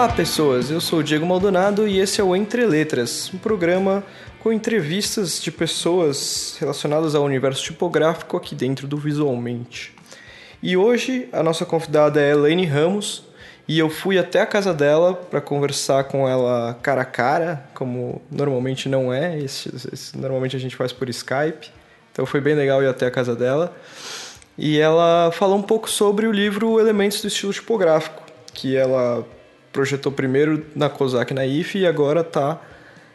Olá, pessoas. Eu sou o Diego Maldonado e esse é o Entre Letras, um programa com entrevistas de pessoas relacionadas ao universo tipográfico aqui dentro do Visualmente. E hoje a nossa convidada é Elaine Ramos e eu fui até a casa dela para conversar com ela cara a cara, como normalmente não é, esse, esse, normalmente a gente faz por Skype. Então foi bem legal ir até a casa dela. E ela falou um pouco sobre o livro Elementos do Estilo Tipográfico, que ela projetou primeiro na COSAC na IF e agora está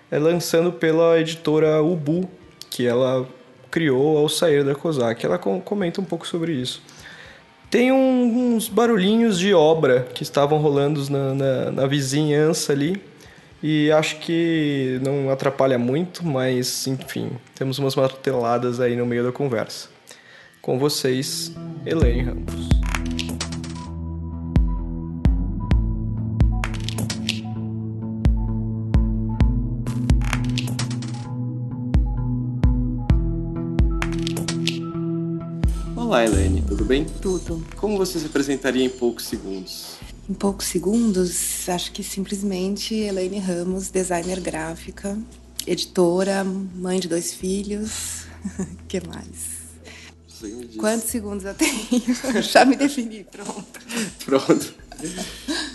é, lançando pela editora Ubu, que ela criou ao sair da COSAC. Ela comenta um pouco sobre isso. Tem um, uns barulhinhos de obra que estavam rolando na, na, na vizinhança ali, e acho que não atrapalha muito, mas enfim, temos umas marteladas aí no meio da conversa. Com vocês, Elaine Ramos. Olá, Elaine, tudo bem? Tudo. Como você se apresentaria em poucos segundos? Em poucos segundos, acho que simplesmente Elaine Ramos, designer gráfica, editora, mãe de dois filhos. que mais? Quantos segundos eu tenho? Já me defini, pronto. Pronto.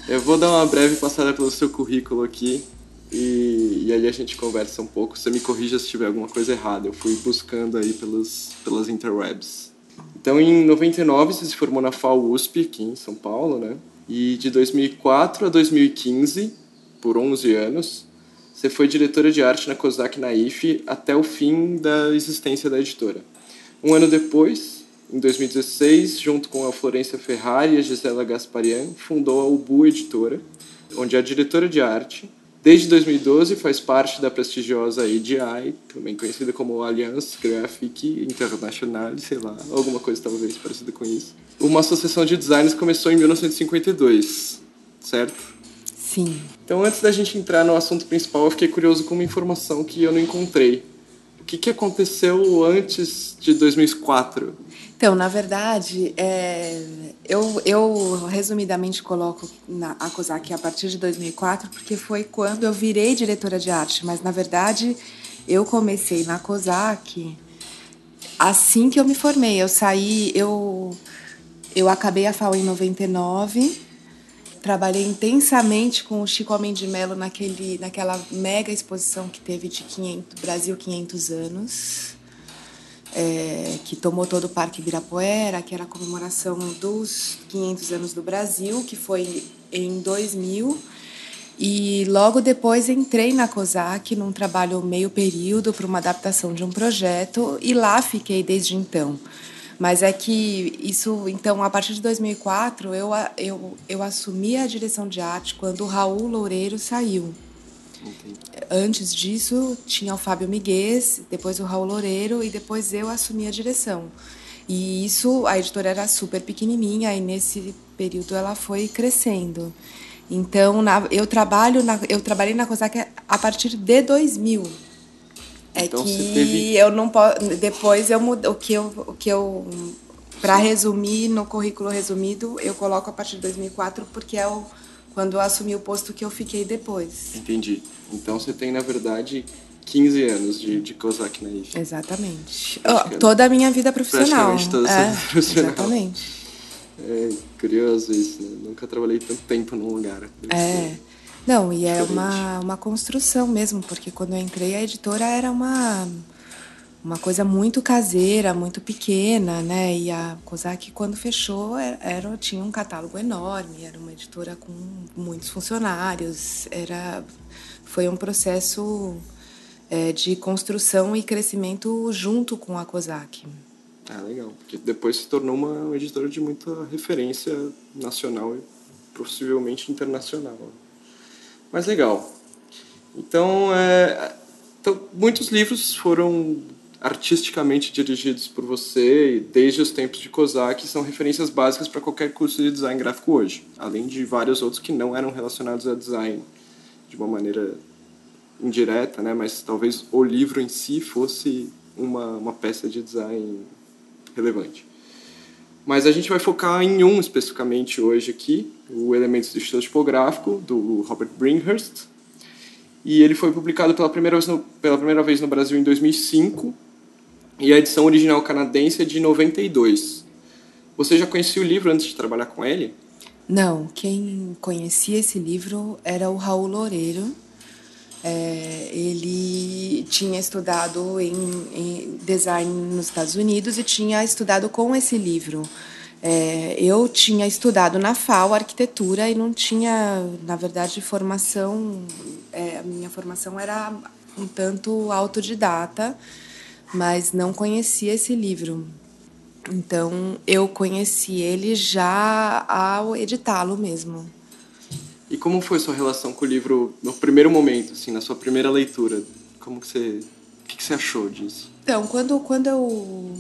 Eu vou dar uma breve passada pelo seu currículo aqui e, e aí a gente conversa um pouco. Você me corrija se tiver alguma coisa errada. Eu fui buscando aí pelos, pelas interwebs. Então, em 99, você se formou na FAO USP, aqui em São Paulo, né? E de 2004 a 2015, por 11 anos, você foi diretora de arte na COSAC na IFE até o fim da existência da editora. Um ano depois, em 2016, junto com a Florência Ferrari e a Gisela Gasparian, fundou a Ubu Editora, onde é diretora de arte Desde 2012 faz parte da prestigiosa EDI, também conhecida como Alliance Graphique International, sei lá, alguma coisa talvez parecida com isso. Uma associação de designers começou em 1952, certo? Sim. Então, antes da gente entrar no assunto principal, eu fiquei curioso com uma informação que eu não encontrei. O que, que aconteceu antes de 2004? Então, na verdade, é, eu, eu resumidamente coloco na, a COSAC a partir de 2004, porque foi quando eu virei diretora de arte, mas na verdade eu comecei na COSAC assim que eu me formei. Eu saí, eu, eu acabei a FAO em 99, trabalhei intensamente com o Chico Homem de Mello naquele, naquela mega exposição que teve de 500, Brasil 500 anos é, que tomou todo o Parque Ibirapuera, que era a comemoração dos 500 anos do Brasil, que foi em 2000. E logo depois entrei na COSAC num trabalho meio período para uma adaptação de um projeto e lá fiquei desde então. Mas é que isso, então, a partir de 2004, eu, eu, eu assumi a direção de arte quando o Raul Loureiro saiu. Antes disso, tinha o Fábio Miguez, depois o Raul Loureiro e depois eu assumi a direção. E isso, a editora era super pequenininha e nesse período ela foi crescendo. Então, na, eu trabalho na, eu trabalhei na COSAC a partir de 2000. É então, que teve... eu não posso depois eu mudo o que eu o que eu para resumir no currículo resumido, eu coloco a partir de 2004 porque é o quando eu assumi o posto que eu fiquei depois. Entendi. Então você tem, na verdade, 15 anos de, de COSAC na IFE. Exatamente. Oh, toda a minha vida profissional. Praticamente toda a é, profissional. Exatamente. É curioso isso, né? Nunca trabalhei tanto tempo num lugar. É. Não, e é uma, uma construção mesmo, porque quando eu entrei a editora era uma uma coisa muito caseira, muito pequena, né? E a COSAC, quando fechou, era, tinha um catálogo enorme, era uma editora com muitos funcionários, era, foi um processo é, de construção e crescimento junto com a COSAC. Ah, legal, porque depois se tornou uma editora de muita referência nacional e possivelmente internacional. Mas legal. Então, é, então muitos livros foram artisticamente dirigidos por você desde os tempos de COSAC são referências básicas para qualquer curso de design gráfico hoje, além de vários outros que não eram relacionados a design de uma maneira indireta, né? mas talvez o livro em si fosse uma, uma peça de design relevante. Mas a gente vai focar em um especificamente hoje aqui, o Elementos do Estilo Tipográfico, do Robert Bringhurst. E ele foi publicado pela primeira vez no, pela primeira vez no Brasil em 2005 e a edição original canadense é de 92. Você já conhecia o livro antes de trabalhar com ele? Não, quem conhecia esse livro era o Raul Loureiro. É, ele tinha estudado em, em, design nos Estados Unidos e tinha estudado com esse livro. É, eu tinha estudado na FAO arquitetura e não tinha, na verdade, formação. É, a minha formação era um tanto autodidata, mas não conhecia esse livro. Então eu conheci ele já ao editá-lo mesmo. E como foi sua relação com o livro no primeiro momento, assim, na sua primeira leitura? Como que você, o que, que você achou disso? Então, quando quando eu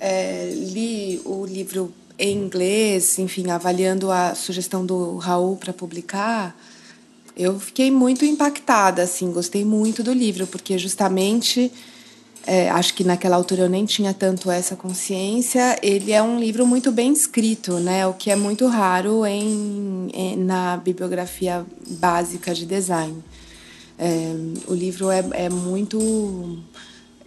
é, li o livro em inglês, enfim, avaliando a sugestão do Raul para publicar, eu fiquei muito impactada, assim, gostei muito do livro, porque justamente é, acho que naquela altura eu nem tinha tanto essa consciência. Ele é um livro muito bem escrito, né? O que é muito raro em, em na bibliografia básica de design. É, o livro é, é muito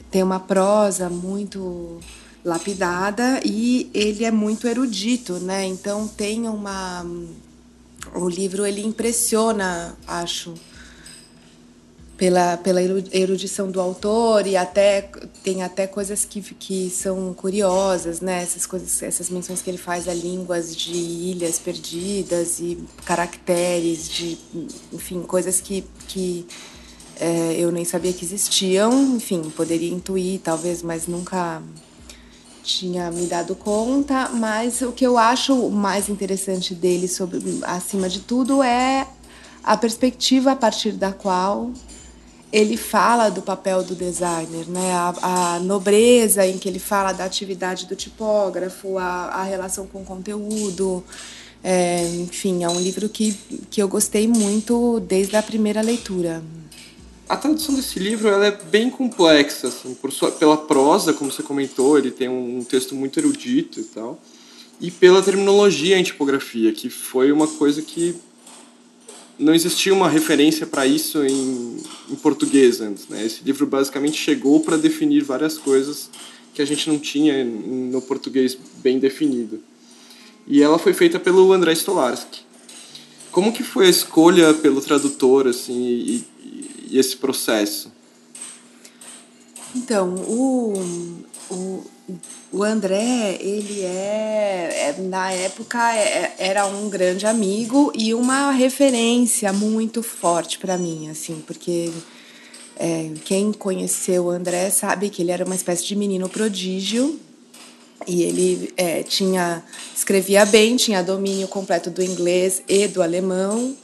tem uma prosa muito lapidada e ele é muito erudito, né? Então tem uma o livro ele impressiona, acho, pela, pela erudição do autor e até tem até coisas que, que são curiosas, né? Essas coisas, essas menções que ele faz a línguas de ilhas perdidas e caracteres de, enfim, coisas que, que é, eu nem sabia que existiam. Enfim, poderia intuir talvez, mas nunca tinha me dado conta, mas o que eu acho mais interessante dele, sobre, acima de tudo, é a perspectiva a partir da qual ele fala do papel do designer, né? a, a nobreza em que ele fala da atividade do tipógrafo, a, a relação com o conteúdo. É, enfim, é um livro que, que eu gostei muito desde a primeira leitura a tradução desse livro ela é bem complexa, assim, por sua, pela prosa, como você comentou, ele tem um texto muito erudito e tal, e pela terminologia em tipografia, que foi uma coisa que não existia uma referência para isso em, em, português antes. Né? Esse livro basicamente chegou para definir várias coisas que a gente não tinha no português bem definido. E ela foi feita pelo André Stolarski. Como que foi a escolha pelo tradutor assim e, e esse processo? Então, o, o, o André, ele é, é na época, é, era um grande amigo e uma referência muito forte para mim, assim, porque é, quem conheceu o André sabe que ele era uma espécie de menino prodígio e ele é, tinha escrevia bem, tinha domínio completo do inglês e do alemão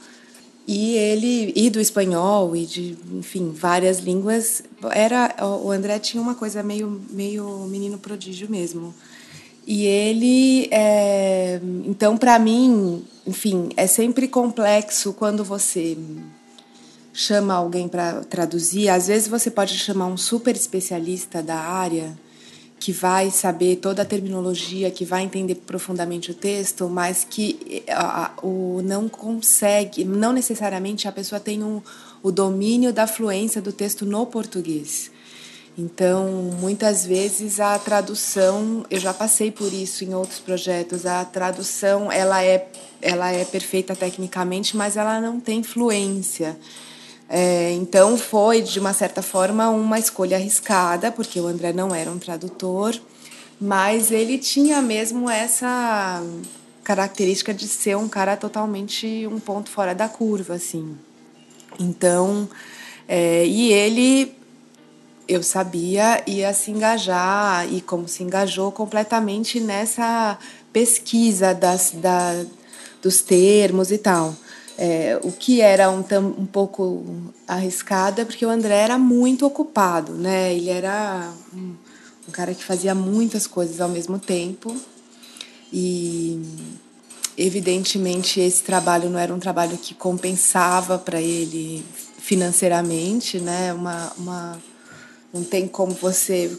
e ele e do espanhol e de enfim várias línguas. Era o André tinha uma coisa meio meio menino prodígio mesmo. E ele é, então para mim enfim é sempre complexo quando você chama alguém para traduzir. Às vezes você pode chamar um super especialista da área que vai saber toda a terminologia, que vai entender profundamente o texto, mas que a, o não consegue, não necessariamente a pessoa tem um, o domínio da fluência do texto no português. Então, muitas vezes a tradução, eu já passei por isso em outros projetos, a tradução ela é, ela é perfeita tecnicamente, mas ela não tem fluência. É, então foi, de uma certa forma, uma escolha arriscada, porque o André não era um tradutor, mas ele tinha mesmo essa característica de ser um cara totalmente um ponto fora da curva, assim. Então, é, e ele, eu sabia, ia se engajar, e como se engajou completamente nessa pesquisa das, da, dos termos e tal. É, o que era um, um pouco arriscado é porque o André era muito ocupado, né? Ele era um, um cara que fazia muitas coisas ao mesmo tempo e evidentemente esse trabalho não era um trabalho que compensava para ele financeiramente, né? Uma, uma não tem como você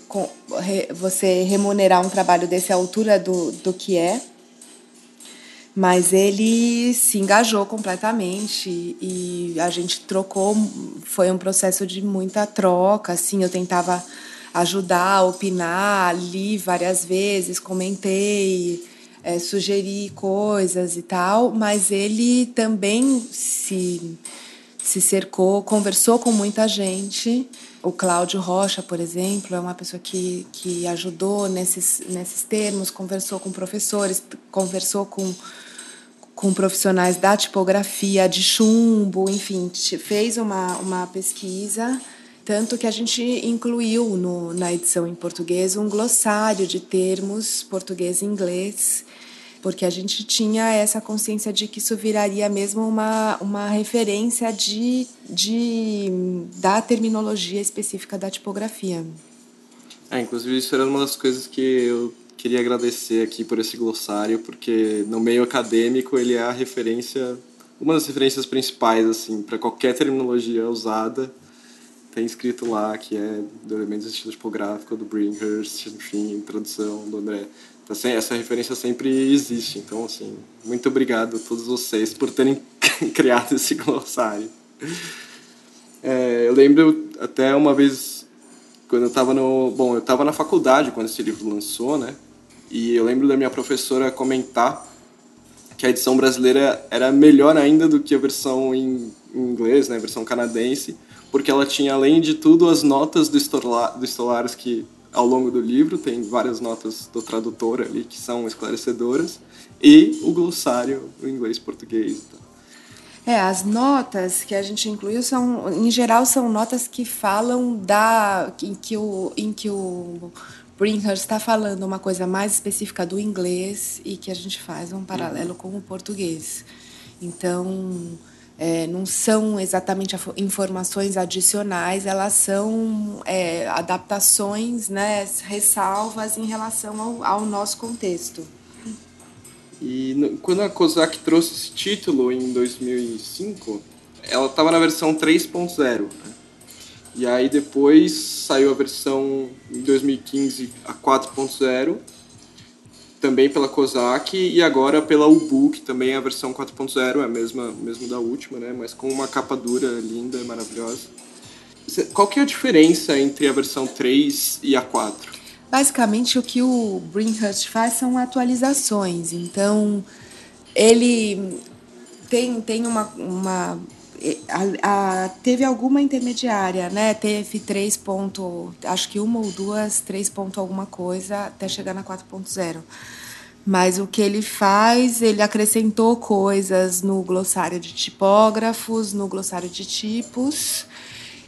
você remunerar um trabalho desse à altura do, do que é. Mas ele se engajou completamente e a gente trocou, foi um processo de muita troca, assim, eu tentava ajudar, opinar, li várias vezes, comentei, é, sugeri coisas e tal, mas ele também se, se cercou, conversou com muita gente. O Cláudio Rocha, por exemplo, é uma pessoa que, que ajudou nesses, nesses termos, conversou com professores, conversou com, com profissionais da tipografia, de chumbo, enfim, fez uma, uma pesquisa tanto que a gente incluiu no, na edição em português um glossário de termos português e inglês, porque a gente tinha essa consciência de que isso viraria mesmo uma, uma referência de, de, da terminologia específica da tipografia. É, inclusive, isso era uma das coisas que eu queria agradecer aqui por esse glossário, porque no meio acadêmico ele é a referência, uma das referências principais assim para qualquer terminologia usada tem escrito lá que é do Elementos de Estilo Tipográfico, do Brinkhurst, enfim, tradução do André. Então, essa referência sempre existe. Então, assim, muito obrigado a todos vocês por terem criado esse glossário. É, eu lembro até uma vez, quando eu estava no... Bom, eu estava na faculdade quando esse livro lançou, né? E eu lembro da minha professora comentar que a edição brasileira era melhor ainda do que a versão em inglês, né? A versão canadense porque ela tinha, além de tudo, as notas do, Stolar, do Stolares que ao longo do livro tem várias notas do tradutor ali que são esclarecedoras e o glossário do inglês-português. É, as notas que a gente incluiu são, em geral, são notas que falam da em que o em que o Brinkhurst está falando uma coisa mais específica do inglês e que a gente faz um paralelo com o português. Então, é, não são exatamente informações adicionais, elas são é, adaptações, né, ressalvas em relação ao, ao nosso contexto. E quando a COSAC trouxe esse título em 2005, ela estava na versão 3.0. Né? E aí depois saiu a versão em 2015 a 4.0 também pela COSAC e agora pela UBOOK, também a versão 4.0, é a mesma mesmo da última, né? Mas com uma capa dura, linda, maravilhosa. Qual que é a diferença entre a versão 3 e a 4? Basicamente, o que o Brinkhurst faz são atualizações. Então, ele tem, tem uma, uma a, a, teve alguma intermediária, né? Teve 3 ponto, acho que uma ou duas, 3 ponto alguma coisa, até chegar na 4.0. Mas o que ele faz, ele acrescentou coisas no glossário de tipógrafos, no glossário de tipos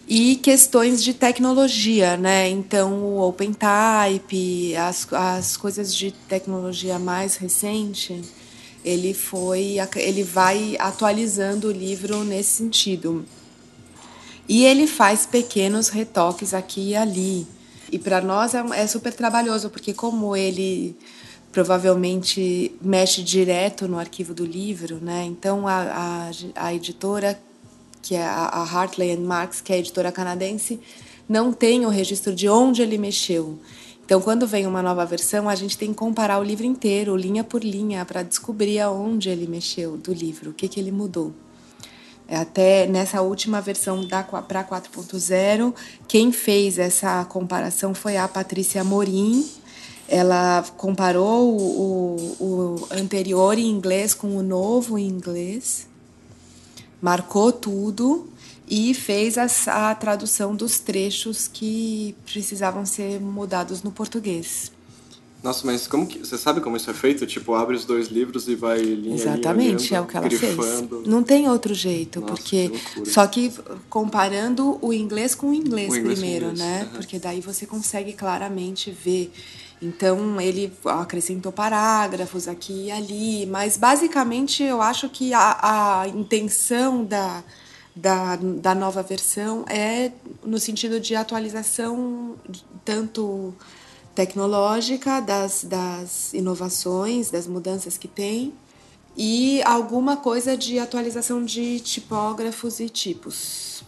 e questões de tecnologia, né? Então, o OpenType, as, as coisas de tecnologia mais recente, ele foi ele vai atualizando o livro nesse sentido. E ele faz pequenos retoques aqui e ali. E para nós é, é, super trabalhoso, porque como ele provavelmente mexe direto no arquivo do livro, né? Então a, a, a editora, que é a Hartley Marks, que é a editora canadense, não tem o registro de onde ele mexeu. Então, quando vem uma nova versão, a gente tem que comparar o livro inteiro, linha por linha, para descobrir aonde ele mexeu do livro, o que, que ele mudou. É, até nessa última versão para 4.0, quem fez essa comparação foi a Patrícia Morim. Ela comparou o, o, o anterior em inglês com o novo em inglês, marcou tudo e fez a, a tradução dos trechos que precisavam ser mudados no português. Nossa, mas como que você sabe como isso é feito? Tipo, abre os dois livros e vai linha Exatamente, linha, é o que ela grifando. fez. Não tem outro jeito, Nossa, porque que só que comparando o inglês com o inglês, o inglês primeiro, inglês. né? Uhum. Porque daí você consegue claramente ver. Então ele acrescentou parágrafos aqui e ali, mas basicamente eu acho que a, a intenção da da, da nova versão é no sentido de atualização tanto tecnológica das, das inovações, das mudanças que tem, e alguma coisa de atualização de tipógrafos e tipos.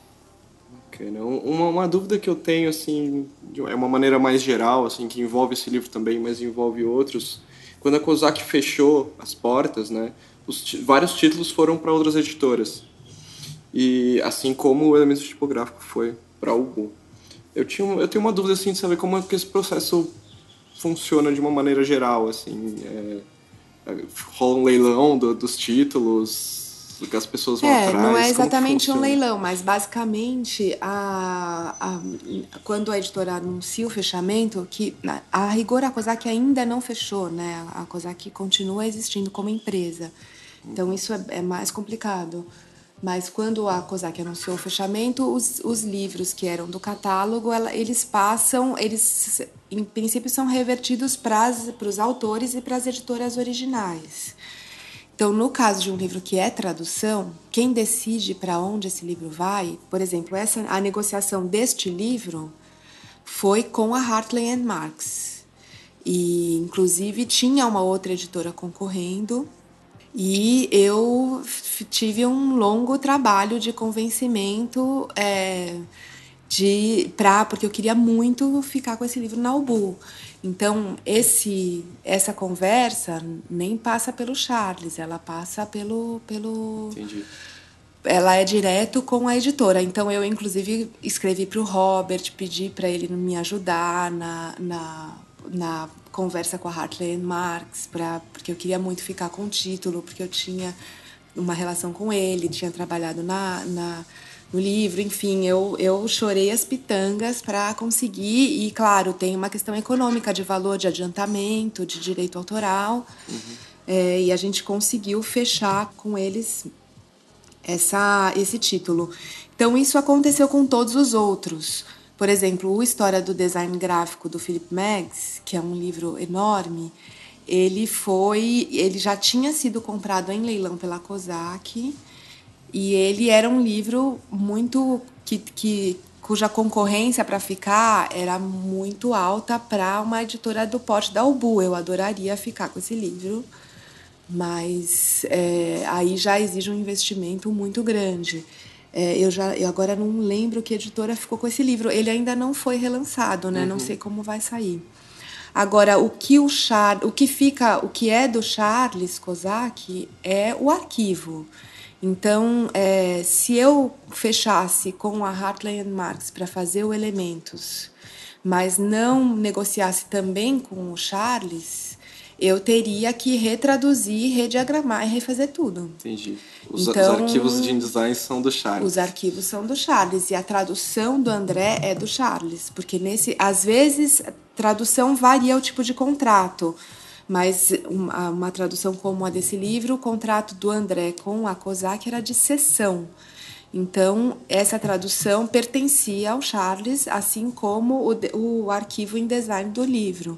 Uma, uma dúvida que eu tenho, assim, é uma maneira mais geral, assim, que envolve esse livro também, mas envolve outros, quando a Kozak fechou as portas, né, os, vários títulos foram para outras editoras. E assim como o Elementos Tipográfico foi para o Ubu. Eu, tinha, eu tenho uma dúvida assim, de saber como é que esse processo funciona de uma maneira geral. Assim, é, é rola um leilão do, dos títulos, que as pessoas vão é, atrás? Não é exatamente um leilão, mas basicamente a, a, quando a editora anuncia o fechamento, que a rigor a COSAC ainda não fechou, né? A COSAC continua existindo como empresa. Então isso é, é mais complicado. Mas quando a COSAC anunciou o fechamento, os, os livros que eram do catálogo, ela, eles passam, eles em princípio são revertidos para os autores e para as editoras originais. Então, no caso de um livro que é tradução, quem decide para onde esse livro vai, por exemplo, essa a negociação deste livro foi com a Hartley Marx. E inclusive tinha uma outra editora concorrendo, e eu tive um longo trabalho de convencimento é, de para porque eu queria muito ficar com esse livro na Ubu. Então, esse, essa conversa nem passa pelo Charles, ela passa pelo. pelo Entendi. Ela é direto com a editora. Então, eu, inclusive, escrevi para o Robert, pedi para ele me ajudar na, na, na conversa com a Hartley Marx, pra, porque eu queria muito ficar com o título, porque eu tinha uma relação com ele, tinha trabalhado na, na no livro, enfim, eu, eu chorei as pitangas para conseguir, e claro, tem uma questão econômica de valor de adiantamento, de direito autoral, uhum. é, e a gente conseguiu fechar com eles essa, esse título. Então, isso aconteceu com todos os outros. Por exemplo, o História do Design Gráfico do Philip Meggs, que é um livro enorme, ele foi, ele já tinha sido comprado em leilão pela COSAC, e ele era um livro muito que, que cuja concorrência para ficar era muito alta para uma editora do porte da Ubu. Eu adoraria ficar com esse livro, mas é, aí já exige um investimento muito grande. É, eu já eu agora não lembro que editora ficou com esse livro. Ele ainda não foi relançado, né? Uhum. Não sei como vai sair. Agora, o que o Char, o que fica, o que é do Charles Kozak é o arquivo. Então, é, se eu fechasse com a Hartley Marx para fazer o Elementos, mas não negociasse também com o Charles, eu teria que retraduzir, rediagramar e refazer tudo. Entendi. Os, então, os arquivos de InDesign são do Charles. Os arquivos são do Charles e a tradução do André é do Charles, porque nesse, às vezes, tradução varia o tipo de contrato mas uma, uma, tradução como a desse livro, o contrato do André com a COSAC era de cessão. Então, essa tradução pertencia ao Charles, assim como o, o arquivo em design do livro.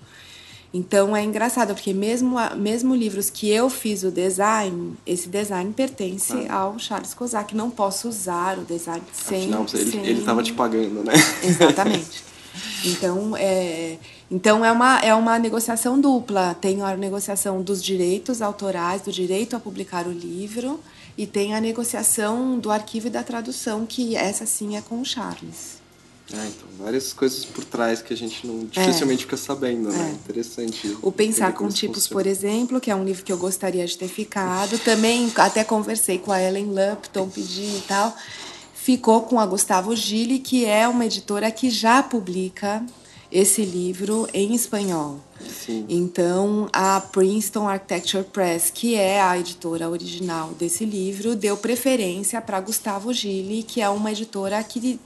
Então, é engraçado, porque mesmo, mesmo livros que eu fiz o design, esse design pertence ah. ao Charles Kozak. Não posso usar o design sem... Não, ele estava te pagando, né? Exatamente. Então, é, então é, uma, é uma negociação dupla. Tem a negociação dos direitos autorais, do direito a publicar o livro, e tem a negociação do arquivo e da tradução, que essa sim é com o Charles. Ah, então, várias coisas por trás que a gente não dificilmente é. fica sabendo, né? É. Interessante. O Pensar com Tipos, por exemplo, que é um livro que eu gostaria de ter ficado. Também até conversei com a Ellen Lupton, pedi e tal ficou com a Gustavo Gili, que é uma editora que já publica esse livro em espanhol. Sim. Então, a Princeton Architecture Press, que é a editora original desse livro, deu preferência para Gustavo Gili, que é uma editora que,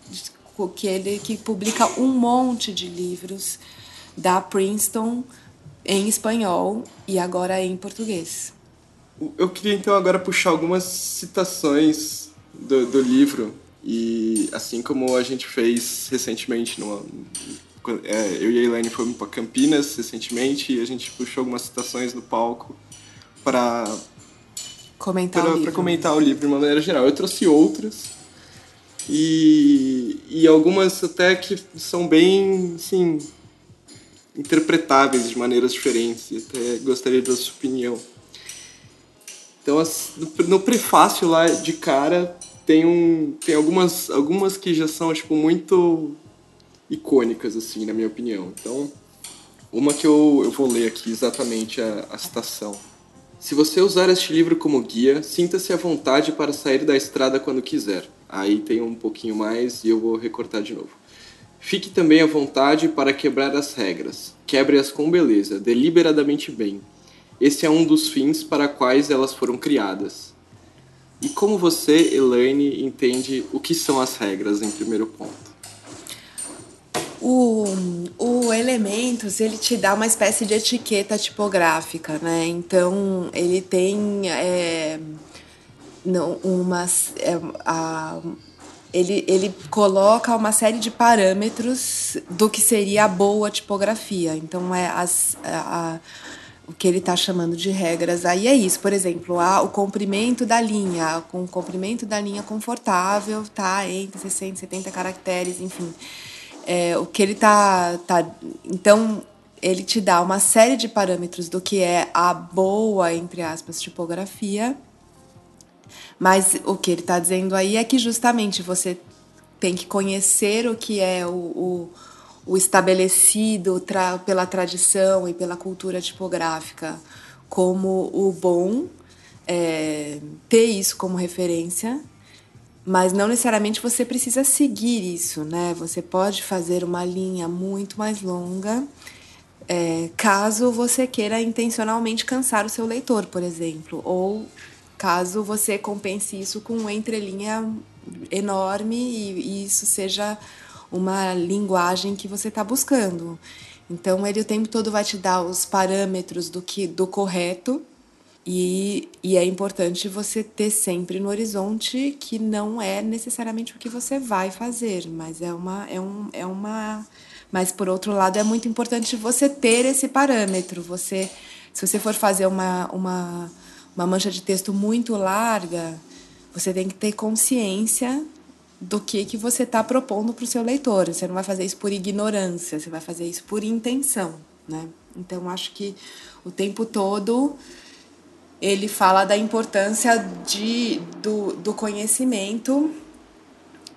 que, ele, que publica um monte de livros da Princeton em espanhol e agora em português. Eu queria então agora puxar algumas citações do, do livro e assim como a gente fez recentemente, numa, é, eu e a Elaine fomos para Campinas recentemente e a gente puxou algumas citações no palco para comentar, pra, o livro. comentar o livro de uma maneira geral. Eu trouxe outras e, e algumas até que são bem, assim, interpretáveis de maneiras diferentes. E até gostaria da sua opinião. Então, no prefácio lá de cara tem um tem algumas algumas que já são tipo muito icônicas assim na minha opinião então Uma que eu, eu vou ler aqui exatamente a, a citação. Se você usar este livro como guia, sinta-se à vontade para sair da estrada quando quiser. Aí tem um pouquinho mais e eu vou recortar de novo. Fique também à vontade para quebrar as regras. Quebre-as com beleza, deliberadamente bem. Esse é um dos fins para quais elas foram criadas. E como você, Elaine, entende o que são as regras em primeiro ponto? O, o Elementos, ele te dá uma espécie de etiqueta tipográfica, né? Então, ele tem é, não, umas... É, a, ele, ele coloca uma série de parâmetros do que seria a boa tipografia. Então, é as, a, a o que ele está chamando de regras aí é isso. Por exemplo, a, o comprimento da linha, com o comprimento da linha confortável, tá entre 60 e 70 caracteres, enfim. É, o que ele está tá, então ele te dá uma série de parâmetros do que é a boa entre aspas tipografia mas o que ele está dizendo aí é que justamente você tem que conhecer o que é o, o, o estabelecido tra pela tradição e pela cultura tipográfica como o bom, é, ter isso como referência, mas não necessariamente você precisa seguir isso, né? Você pode fazer uma linha muito mais longa, é, caso você queira intencionalmente cansar o seu leitor, por exemplo, ou caso você compense isso com uma entrelinha enorme e, e isso seja uma linguagem que você está buscando. Então ele o tempo todo vai te dar os parâmetros do que do correto e, e é importante você ter sempre no horizonte que não é necessariamente o que você vai fazer, mas é uma é um é uma mas por outro lado é muito importante você ter esse parâmetro. Você se você for fazer uma uma uma mancha de texto muito larga, você tem que ter consciência do que, que você está propondo para o seu leitor. Você não vai fazer isso por ignorância, você vai fazer isso por intenção. Né? Então, acho que o tempo todo ele fala da importância de, do, do conhecimento,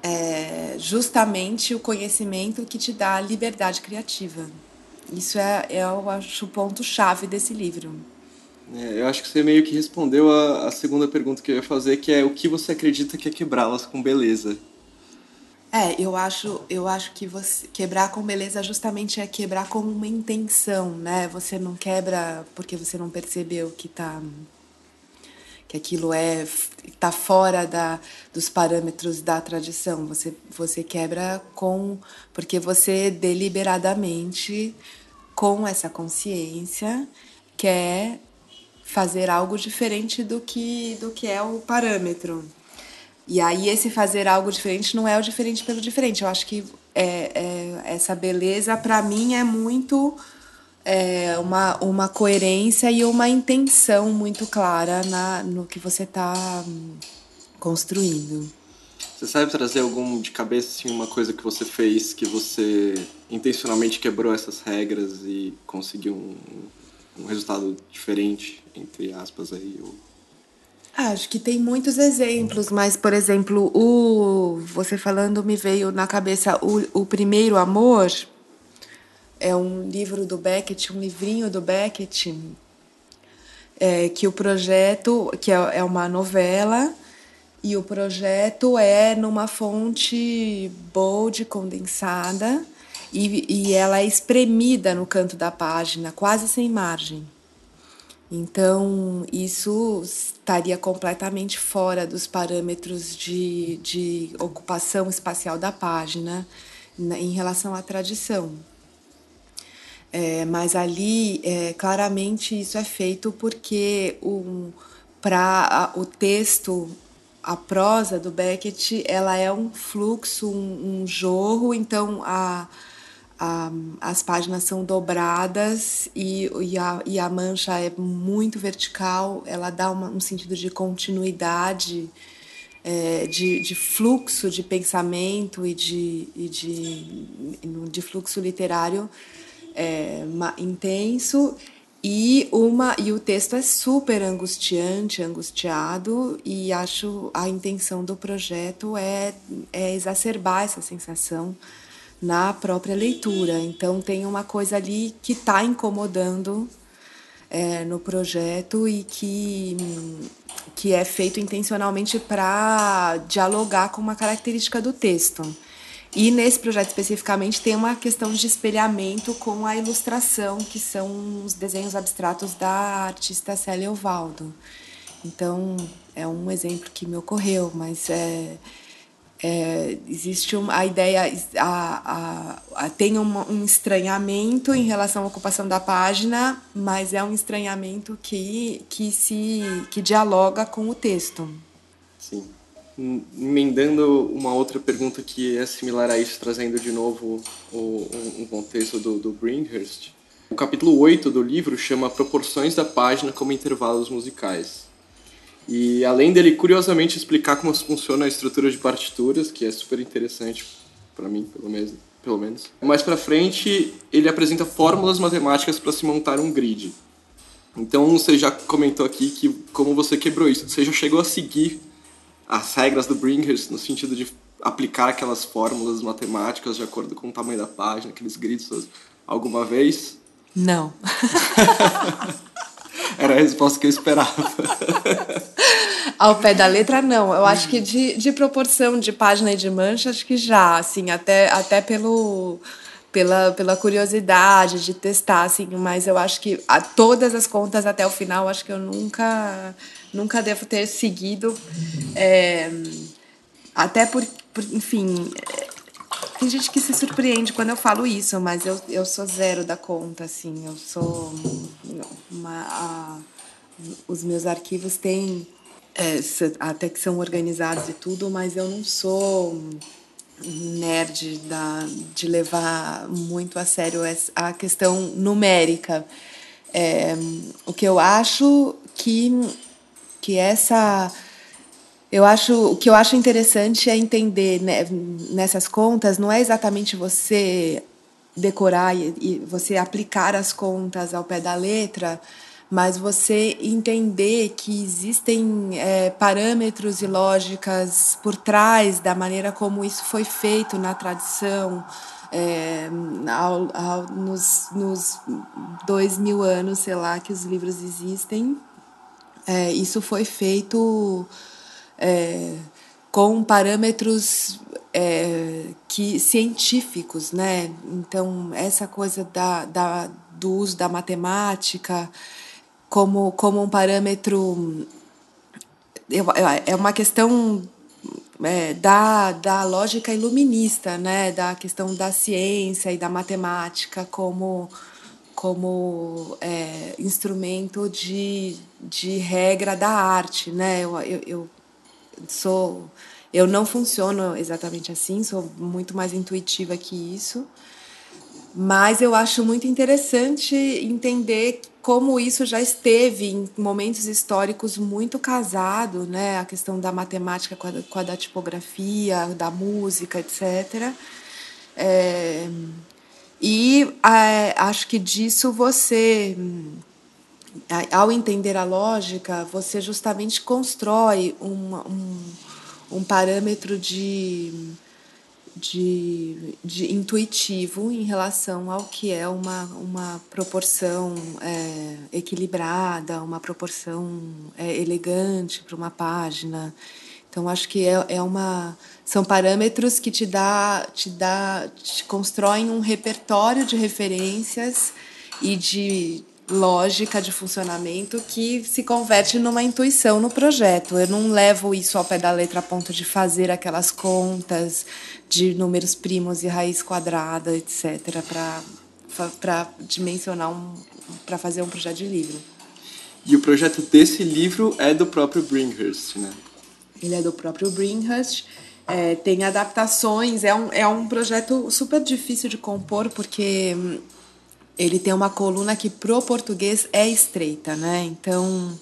é, justamente o conhecimento que te dá liberdade criativa. Isso é, é eu acho, o ponto-chave desse livro. É, eu acho que você meio que respondeu a, a, segunda pergunta que eu ia fazer, que é o que você acredita que é quebrá-las com beleza? É, eu acho, eu acho que você quebrar com beleza justamente é quebrar com uma intenção, né? Você não quebra porque você não percebeu que tá que aquilo é tá fora da, dos parâmetros da tradição. Você você quebra com porque você deliberadamente com essa consciência quer fazer algo diferente do que, do que é o parâmetro. E aí esse fazer algo diferente não é o diferente pelo diferente. Eu acho que é, é essa beleza, para mim, é muito é, uma, uma coerência e uma intenção muito clara na, no que você está hum, construindo. Você sabe trazer algum de cabeça, assim, uma coisa que você fez que você intencionalmente quebrou essas regras e conseguiu um, um resultado diferente, entre aspas, aí? Ou... Ah, acho que tem muitos exemplos, mas, por exemplo, o você falando me veio na cabeça o, o Primeiro Amor, é um livro do Beckett, um livrinho do Beckett, é, que o projeto, que é, é uma novela, e o projeto é numa fonte bold, condensada, e, e ela é espremida no canto da página, quase sem margem. Então, isso estaria completamente fora dos parâmetros de, de ocupação espacial da página em relação à tradição. É, mas ali, é, claramente, isso é feito porque um, para o texto, a prosa do Beckett, ela é um fluxo, um, um jorro, então a as páginas são dobradas e, e, a, e a mancha é muito vertical, ela dá uma, um sentido de continuidade, é, de, de, fluxo de pensamento e de, e de, de fluxo literário é, intenso. E uma e o texto é super angustiante, angustiado e acho a intenção do projeto é, é exacerbar essa sensação na própria leitura. Então tem uma coisa ali que está incomodando é, no projeto e que, que é feito intencionalmente para dialogar com uma característica do texto. E nesse projeto especificamente tem uma questão de espelhamento com a ilustração, que são os desenhos abstratos da artista Célia Ovaldo. Então, é um exemplo que me ocorreu, mas é, é, existe uma, a ideia, a, a, a tem um, um, estranhamento em relação à ocupação da página, mas é um estranhamento que, que, se, que dialoga com o texto. Sim. Emendando uma outra pergunta que é similar a isso, trazendo de novo o, um contexto do, do. O capítulo 8 do livro chama Proporções da Página como Intervalos Musicais. E além dele curiosamente explicar como funciona a estrutura de partituras, que é super interessante para mim, pelo menos, pelo menos. Mais para frente, ele apresenta fórmulas matemáticas para se montar um grid. Então, você já comentou aqui que como você quebrou isso, você já chegou a seguir as regras do Bringers no sentido de aplicar aquelas fórmulas matemáticas de acordo com o tamanho da página, aqueles grids alguma vez? Não. Era a resposta que eu esperava. Ao pé da letra, não. Eu acho que de, de proporção de página e de mancha, acho que já, assim, até, até pelo, pela, pela curiosidade de testar, assim, mas eu acho que a todas as contas até o final, acho que eu nunca, nunca devo ter seguido. É, até por, por, enfim, tem gente que se surpreende quando eu falo isso, mas eu, eu sou zero da conta, assim. Eu sou. A, os meus arquivos têm. É, até que são organizados e tudo, mas eu não sou nerd da, de levar muito a sério a questão numérica. É, o que eu acho que, que essa eu acho o que eu acho interessante é entender né, nessas contas não é exatamente você decorar e, e, você aplicar as contas ao pé da letra, mas você entender que existem é, parâmetros e lógicas por trás da maneira como isso foi feito na tradição. É, ao, ao, nos, nos dois mil anos, sei lá, que os livros existem, é, isso foi feito é, com parâmetros é, que científicos, né? Então essa coisa da, da, do uso da matemática como, como um parâmetro é uma questão é, da, da lógica iluminista, né? Da questão da ciência e da matemática como como é, instrumento de, de regra da arte, né? Eu, eu, eu sou eu não funciono exatamente assim, sou muito mais intuitiva que isso. Mas eu acho muito interessante entender como isso já esteve em momentos históricos muito casado, né? A questão da matemática com a, com a da tipografia, da música, etc. É, e é, acho que disso você ao entender a lógica, você justamente constrói uma, um, um parâmetro de, de, de, intuitivo em relação ao que é uma, uma proporção é, equilibrada, uma proporção é, elegante para uma página. Então acho que é, é uma são parâmetros que te dá te dá te constroem um repertório de referências e de lógica de funcionamento que se converte numa intuição no projeto. Eu não levo isso ao pé da letra a ponto de fazer aquelas contas de números primos e raiz quadrada, etc., para dimensionar um, para fazer um projeto de livro. E o projeto desse livro é do próprio Bringhurst, né? Ele é do próprio Bringhurst. É, tem adaptações, é um, é um projeto super difícil de compor, porque ele tem uma coluna que pro português é estreita, né? Então,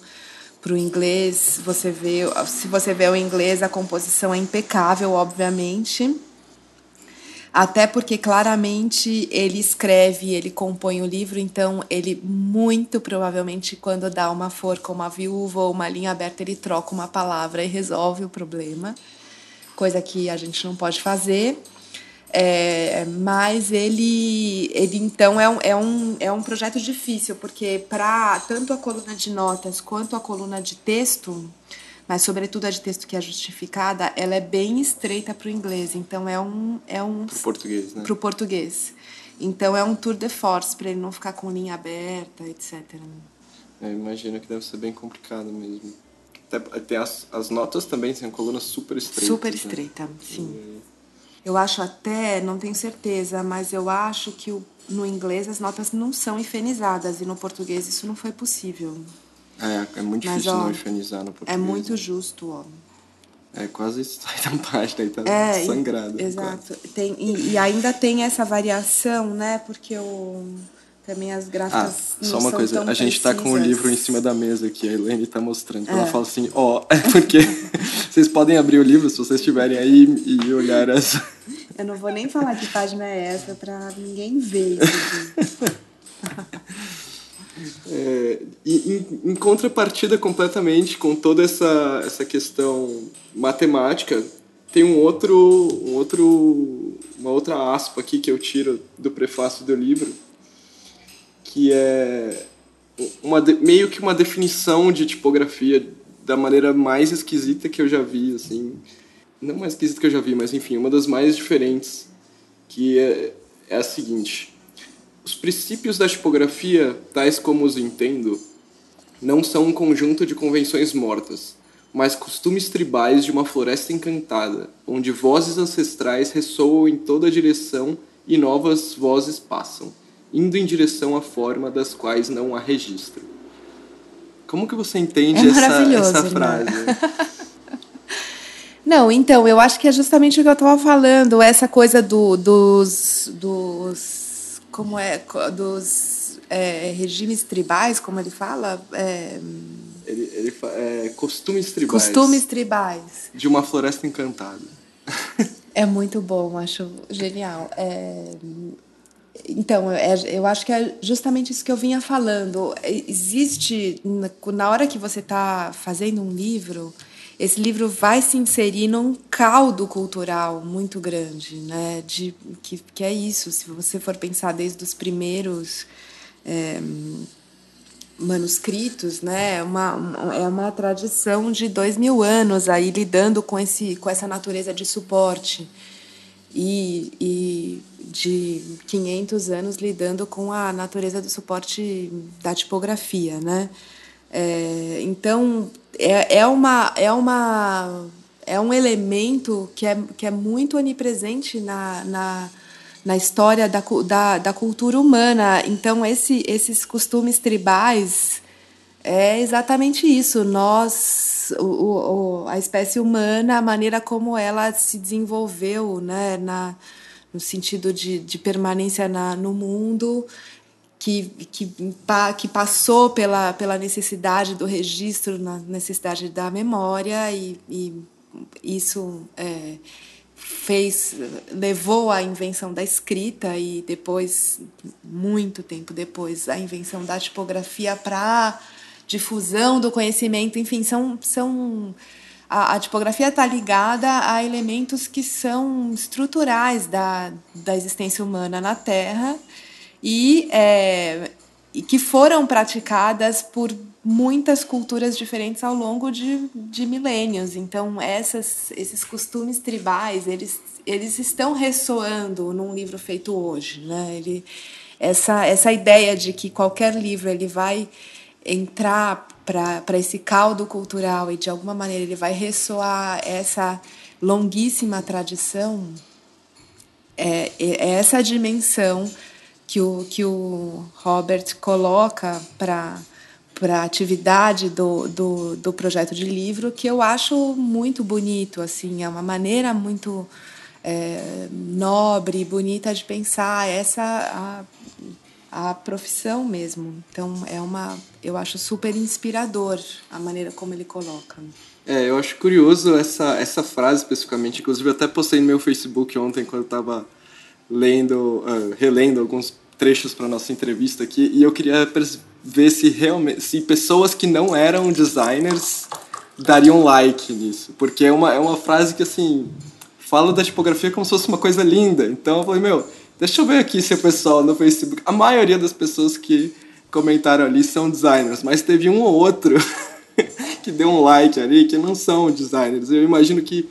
pro inglês, você vê, se você vê o inglês, a composição é impecável, obviamente. Até porque claramente ele escreve, ele compõe o livro, então ele muito provavelmente quando dá uma forca, uma viúva ou uma linha aberta, ele troca uma palavra e resolve o problema, coisa que a gente não pode fazer. É, mas ele, ele então é um, é, um, é um projeto difícil, porque para tanto a coluna de notas quanto a coluna de texto, mas sobretudo a de texto que é justificada, ela é bem estreita para o inglês. Então é um. É um para o português, né? Para o português. Então é um tour de force para ele não ficar com linha aberta, etc. Eu imagino que deve ser bem complicado mesmo. Até, as, as notas também são colunas super estreitas. Super né? estreita, né? sim. E... Eu acho até, não tenho certeza, mas eu acho que o, no inglês as notas não são infenizadas e no português isso não foi possível. É, é muito mas, difícil ó, não infenizar no é português. É muito né? justo, ó. É quase sai da página e tá é, sangrado. Exato. Tem, e, e, ainda tem essa variação, né? Porque o também as gráficas ah, só uma coisa. a gente está com o livro em cima da mesa aqui a Helene está mostrando. É. ela fala assim ó oh, é porque vocês podem abrir o livro se vocês estiverem aí e olhar essa eu não vou nem falar que página é essa para ninguém ver isso é, e em, em, contrapartida completamente com toda essa essa questão matemática tem um outro um outro uma outra aspa aqui que eu tiro do prefácio do livro que é uma meio que uma definição de tipografia da maneira mais esquisita que eu já vi, assim. Não mais esquisita que eu já vi, mas enfim, uma das mais diferentes, que é, é a seguinte. Os princípios da tipografia, tais como os entendo, não são um conjunto de convenções mortas, mas costumes tribais de uma floresta encantada, onde vozes ancestrais ressoam em toda direção e novas vozes passam indo em direção à forma das quais não há registro. Como que você entende é essa, essa frase? Não, então, eu acho que é justamente o que eu estava falando, essa coisa do, dos, dos. Como é? Dos é, regimes tribais, como ele fala? É, ele, ele é, costumes tribais. Costumes tribais. De uma floresta encantada. É muito bom, acho genial. É, então, é, eu acho que é justamente isso que eu vinha falando. Existe, na hora que você está fazendo um livro, esse livro vai se inserir num caldo cultural muito grande, né? De, que, que é isso, se você for pensar desde os primeiros é, manuscritos, né? É uma, é uma tradição de dois mil anos aí lidando com, esse, com essa natureza de suporte e, e de 500 anos lidando com a natureza do suporte da tipografia, né? É, então é, é uma é uma é um elemento que é, que é muito onipresente na, na, na história da, da, da cultura humana. Então esse, esses costumes tribais é exatamente isso. Nós, o, o, a espécie humana, a maneira como ela se desenvolveu, né, na, no sentido de, de permanência na, no mundo, que, que, que passou pela, pela necessidade do registro, na necessidade da memória, e, e isso é, fez levou à invenção da escrita e depois, muito tempo depois, a invenção da tipografia para difusão do conhecimento, enfim, são, são a, a tipografia está ligada a elementos que são estruturais da, da existência humana na Terra e, é, e que foram praticadas por muitas culturas diferentes ao longo de, de milênios. Então, essas, esses costumes tribais, eles, eles estão ressoando num livro feito hoje. Né? Ele, essa, essa ideia de que qualquer livro ele vai entrar para esse caldo cultural e de alguma maneira ele vai ressoar essa longuíssima tradição, é, é essa dimensão que o, que o Robert coloca para para a atividade do, do, do projeto de livro que eu acho muito bonito assim. É uma maneira muito é, nobre bonita de pensar essa a, a profissão mesmo. Então é uma, eu acho super inspirador a maneira como ele coloca. É, eu acho curioso essa essa frase especificamente. Inclusive eu até postei no meu Facebook ontem quando eu estava lendo, uh, relendo alguns trechos para nossa entrevista aqui e eu queria ver se realmente se pessoas que não eram designers dariam like nisso, porque é uma é uma frase que assim fala da tipografia como se fosse uma coisa linda. Então eu falei, meu, deixa eu ver aqui se o pessoal no Facebook. A maioria das pessoas que comentaram ali são designers, mas teve um ou outro que deu um like ali que não são designers. Eu imagino que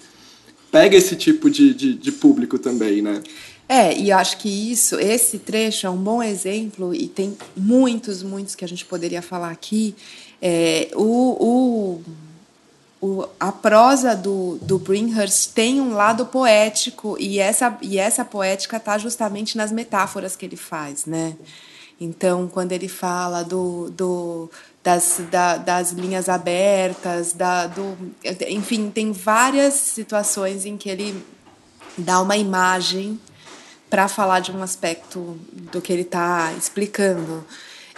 pega esse tipo de, de, de público também, né? É, e acho que isso, esse trecho é um bom exemplo, e tem muitos, muitos que a gente poderia falar aqui. É, o, o, o, a prosa do, do Bringhurst tem um lado poético, e essa, e essa poética está justamente nas metáforas que ele faz, né? Então, quando ele fala do, do, das, da, das linhas abertas, da, do, enfim, tem várias situações em que ele dá uma imagem para falar de um aspecto do que ele está explicando.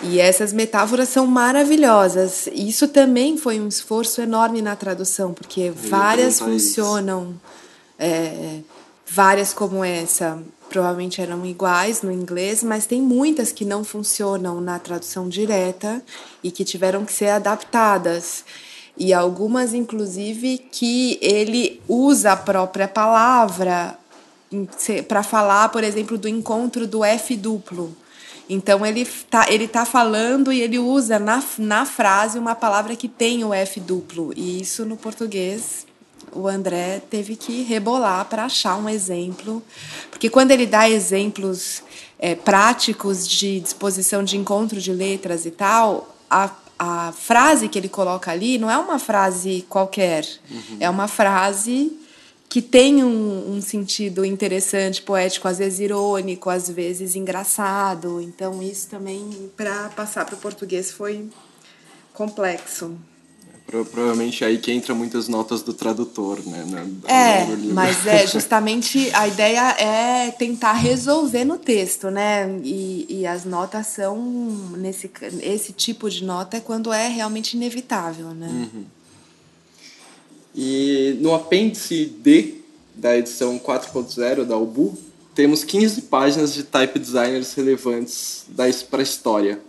E essas metáforas são maravilhosas. Isso também foi um esforço enorme na tradução, porque várias funcionam, é, várias como essa provavelmente eram iguais no inglês, mas tem muitas que não funcionam na tradução direta e que tiveram que ser adaptadas. E algumas, inclusive, que ele usa a própria palavra para falar, por exemplo, do encontro do F duplo. Então ele está ele tá falando e ele usa na, na frase uma palavra que tem o F duplo. E isso no português o André teve que rebolar para achar um exemplo, porque quando ele dá exemplos é, práticos de disposição de encontro de letras e tal, a, a frase que ele coloca ali não é uma frase qualquer, uhum. é uma frase que tem um, um, sentido interessante, poético, às vezes irônico, às vezes engraçado. Então, isso também, para passar para o português, foi complexo. Provavelmente aí que entra muitas notas do tradutor, né? é, mas é justamente a ideia é tentar resolver no texto, né? E, e as notas são nesse esse tipo de nota é quando é realmente inevitável, né? Uhum. E no apêndice D da edição 4.0 da UBU, temos 15 páginas de type designers relevantes para a história,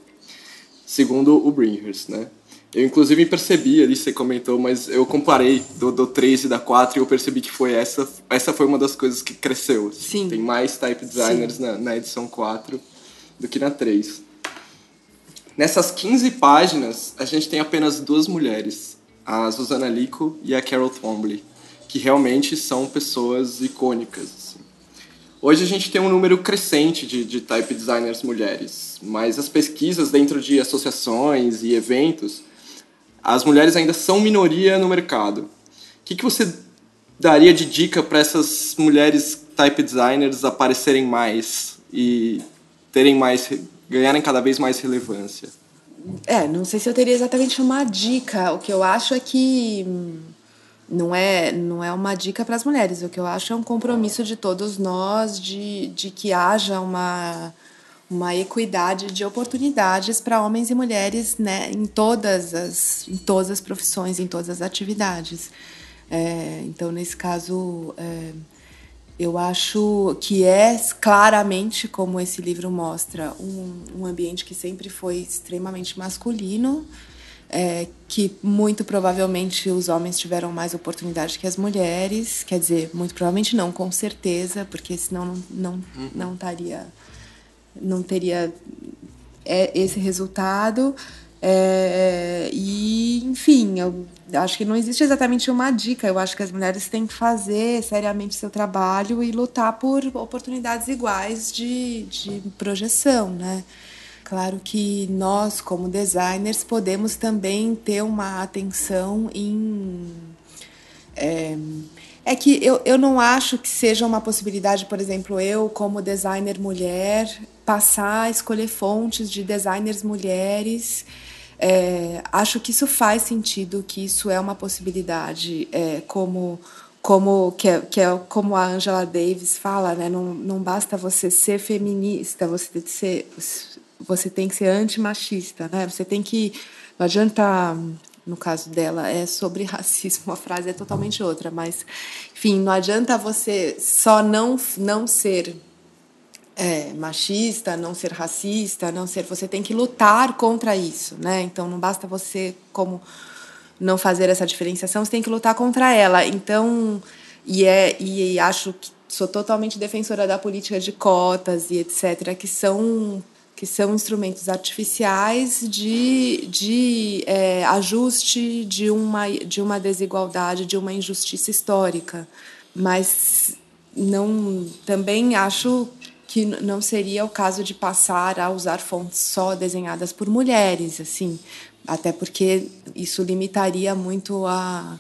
segundo o Bringhurst, né? Eu, inclusive, percebi ali, você comentou, mas eu comparei do, do 3 e da 4 e eu percebi que foi essa, essa foi uma das coisas que cresceu. Sim. Tem mais type designers na, na, edição 4 do que na 3. Nessas 15 páginas, a gente tem apenas duas mulheres, a Susana Lico e a Carol Twombly, que realmente são pessoas icônicas. Assim. Hoje a gente tem um número crescente de, de type designers mulheres, mas as pesquisas dentro de associações e eventos as mulheres ainda são minoria no mercado. O que, que você daria de dica para essas mulheres type designers aparecerem mais e terem mais ganharem cada vez mais relevância? É, não sei se eu teria exatamente uma dica. O que eu acho é que hum, não é não é uma dica para as mulheres. O que eu acho é um compromisso de todos nós de, de que haja uma uma equidade de oportunidades para homens e mulheres né, em, todas as, em todas as profissões, em todas as atividades. É, então, nesse caso, é, eu acho que é claramente, como esse livro mostra, um, um ambiente que sempre foi extremamente masculino, é, que muito provavelmente os homens tiveram mais oportunidade que as mulheres. Quer dizer, muito provavelmente não, com certeza, porque senão não, não, não não teria é, esse resultado. É, e, enfim, eu acho que não existe exatamente uma dica. Eu acho que as mulheres têm que fazer seriamente seu trabalho e lutar por oportunidades iguais de, de projeção, né? Claro que nós, como designers, podemos também ter uma atenção em. É, é que eu, eu não acho que seja uma possibilidade, por exemplo, eu, como designer mulher, passar a escolher fontes de designers mulheres. É, acho que isso faz sentido, que isso é uma possibilidade, é, como como que é, que é como a Angela Davis fala, né? Não, não basta você ser feminista, você tem que ser você tem que ser antimachista, né? Você tem que não adianta no caso dela é sobre racismo, a frase é totalmente outra, mas enfim, não adianta você só não não ser é, machista, não ser racista, não ser. Você tem que lutar contra isso, né? Então não basta você como não fazer essa diferenciação, você tem que lutar contra ela. Então E, é, e acho que sou totalmente defensora da política de cotas e etc., que são que são instrumentos artificiais de, de é, ajuste de uma, de uma desigualdade, de uma injustiça histórica. Mas não também acho que não seria o caso de passar a usar fontes só desenhadas por mulheres, assim, até porque isso limitaria muito a,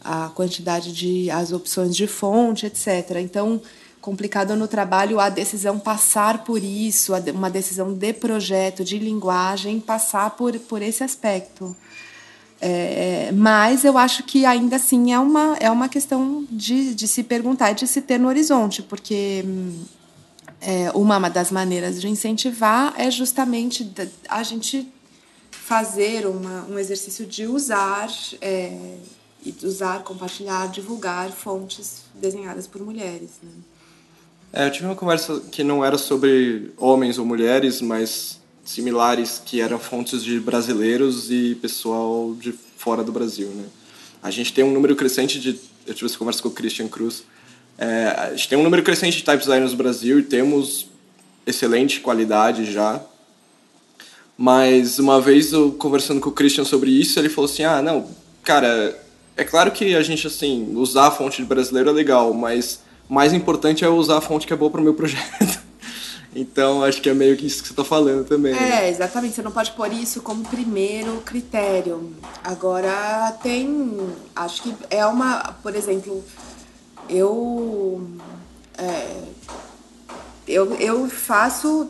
a quantidade de as opções de fonte, etc. Então, complicado no trabalho a decisão passar por isso, uma decisão de projeto, de linguagem, passar por, por esse aspecto. É, mas eu acho que ainda assim é uma, é uma questão de, de se perguntar e de se ter no horizonte, porque é, uma das maneiras de incentivar é justamente a gente fazer uma, um exercício de usar, é, usar, compartilhar, divulgar fontes desenhadas por mulheres. Né? É, eu tive uma conversa que não era sobre homens ou mulheres, mas similares, que eram fontes de brasileiros e pessoal de fora do Brasil. Né? A gente tem um número crescente de. Eu tive essa conversa com o Christian Cruz é, a gente tem um número crescente de type designers no Brasil e temos excelente qualidade já. Mas uma vez eu conversando com o Christian sobre isso, ele falou assim: "Ah, não, cara, é claro que a gente assim, usar a fonte de brasileiro é legal, mas mais importante é usar a fonte que é boa para o meu projeto". Então, acho que é meio que isso que você está falando também. É, né? exatamente. Você não pode pôr isso como primeiro critério. Agora, tem. Acho que é uma. Por exemplo, eu, é, eu, eu faço,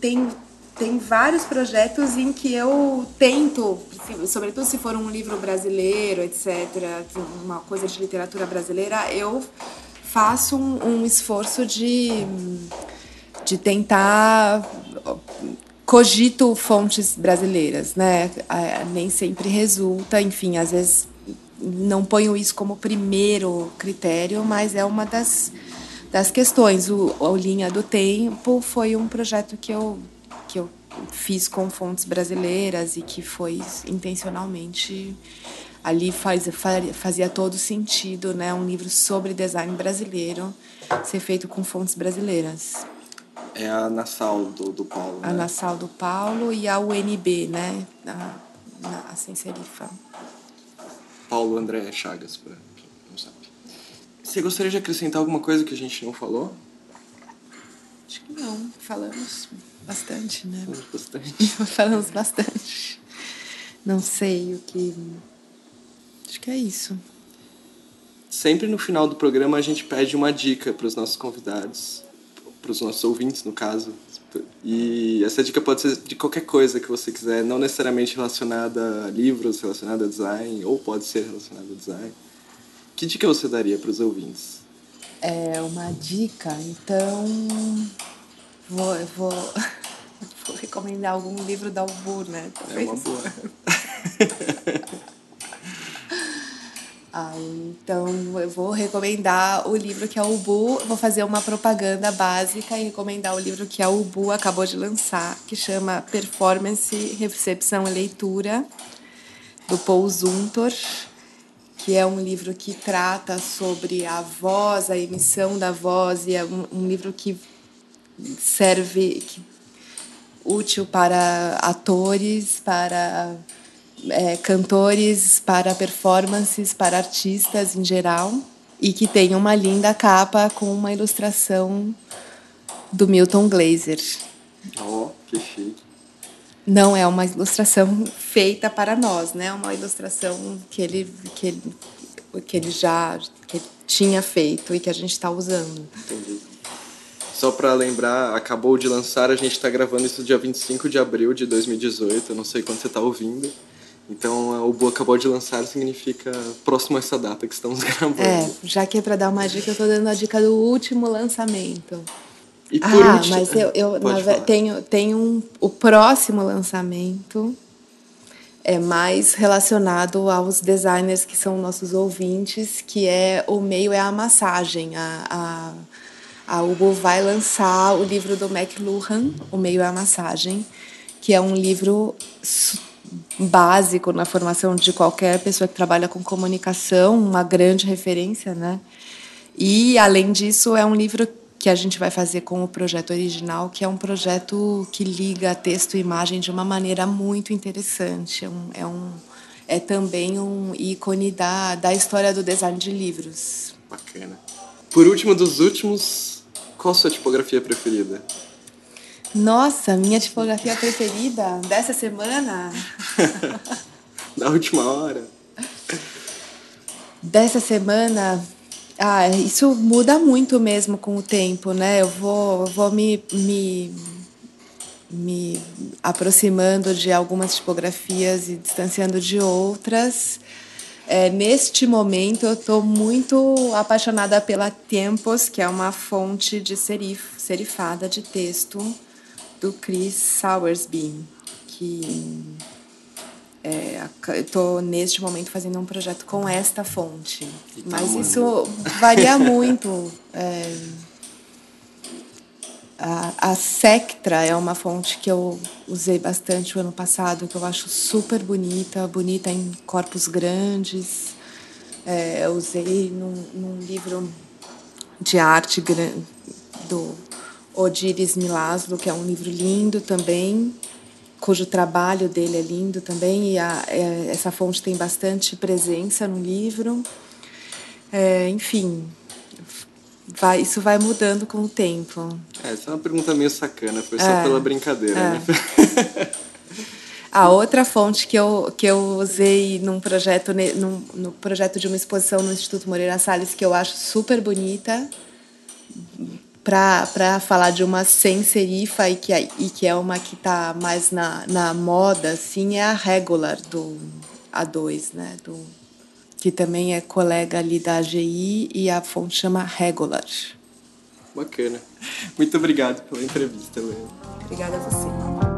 tem, tem vários projetos em que eu tento, sobretudo se for um livro brasileiro, etc., uma coisa de literatura brasileira, eu faço um, um esforço de, de tentar cogito fontes brasileiras, né? É, nem sempre resulta, enfim, às vezes não ponho isso como primeiro critério, mas é uma das, das questões. O, o Linha do Tempo foi um projeto que eu, que eu fiz com fontes brasileiras e que foi intencionalmente ali faz, fazia todo sentido, né? Um livro sobre design brasileiro ser feito com fontes brasileiras. É a Nassau do, do Paulo. A né? Nassau do Paulo e a UNB, né? A, a, a Sem Serifa. Paulo André Chagas, para quem não sabe. Você gostaria de acrescentar alguma coisa que a gente não falou? Acho que não. Falamos bastante, né? Falamos bastante. Falamos bastante. Não sei o que. Acho que é isso. Sempre no final do programa a gente pede uma dica para os nossos convidados, para os nossos ouvintes, no caso, e essa dica pode ser de qualquer coisa que você quiser, não necessariamente relacionada a livros, relacionada a design, ou pode ser relacionada a design. Que dica você daria para os ouvintes? É uma dica, então vou, vou, vou recomendar algum livro da Ubu, né? Talvez. É uma boa. Ah, então eu vou recomendar o livro que a Ubu, vou fazer uma propaganda básica e recomendar o livro que a Ubu acabou de lançar, que chama Performance, Recepção e Leitura, do Paul Zuntor, que é um livro que trata sobre a voz, a emissão da voz, e é um, um livro que serve que, útil para atores, para é, cantores, para performances, para artistas em geral, e que tem uma linda capa com uma ilustração do Milton Glaser. Oh, que chique. Não é uma ilustração feita para nós, né? É uma ilustração que ele, que ele, que ele já que ele tinha feito e que a gente está usando. Entendi. Só para lembrar, acabou de lançar, a gente está gravando isso dia 25 de abril de 2018, eu não sei quando você está ouvindo. Então, o Bu acabou de lançar significa próximo a essa data que estamos gravando. É, já que é para dar uma dica, eu estou dando a dica do último lançamento. E por ah, último, mas eu, eu na, tenho, tenho um, o próximo lançamento é mais relacionado aos designers que são nossos ouvintes, que é o meio é a massagem. A, a, a Hugo vai lançar o livro do McLuhan, O Meio é a Massagem, que é um livro básico na formação de qualquer pessoa que trabalha com comunicação, uma grande referência, né? E, além disso, é um livro que a gente vai fazer com o projeto original, que é um projeto que liga texto e imagem de uma maneira muito interessante. É, um, é, um, é também um ícone da, da história do design de livros. Bacana. Por último dos últimos, qual a sua tipografia preferida? Nossa, minha tipografia preferida dessa semana? da última hora. Dessa semana, ah, isso muda muito mesmo com o tempo, né? Eu vou, eu vou me, me, me aproximando de algumas tipografias e distanciando de outras. É, neste momento, eu estou muito apaixonada pela Tempos, que é uma fonte de serif, serifada de texto do Chris Sowersby, que é, estou neste momento fazendo um projeto com esta fonte, tá mas isso varia muito. É, a, a Sectra é uma fonte que eu usei bastante o ano passado, que eu acho super bonita, bonita em corpos grandes. É, eu usei num, num livro de arte do Odiris Milaslo, que é um livro lindo também, cujo trabalho dele é lindo também, e a, é, essa fonte tem bastante presença no livro. É, enfim, vai, isso vai mudando com o tempo. É, essa é uma pergunta meio sacana, foi só é, pela brincadeira, é. né? A outra fonte que eu, que eu usei num projeto, num, no projeto de uma exposição no Instituto Moreira Salles, que eu acho super bonita, para falar de uma sem serifa e que, é, e que é uma que está mais na, na moda, assim, é a Regular do A2, né? Do, que também é colega ali da AGI e a fonte chama Regular. Bacana. Muito obrigado pela entrevista, Léo. Obrigada a você.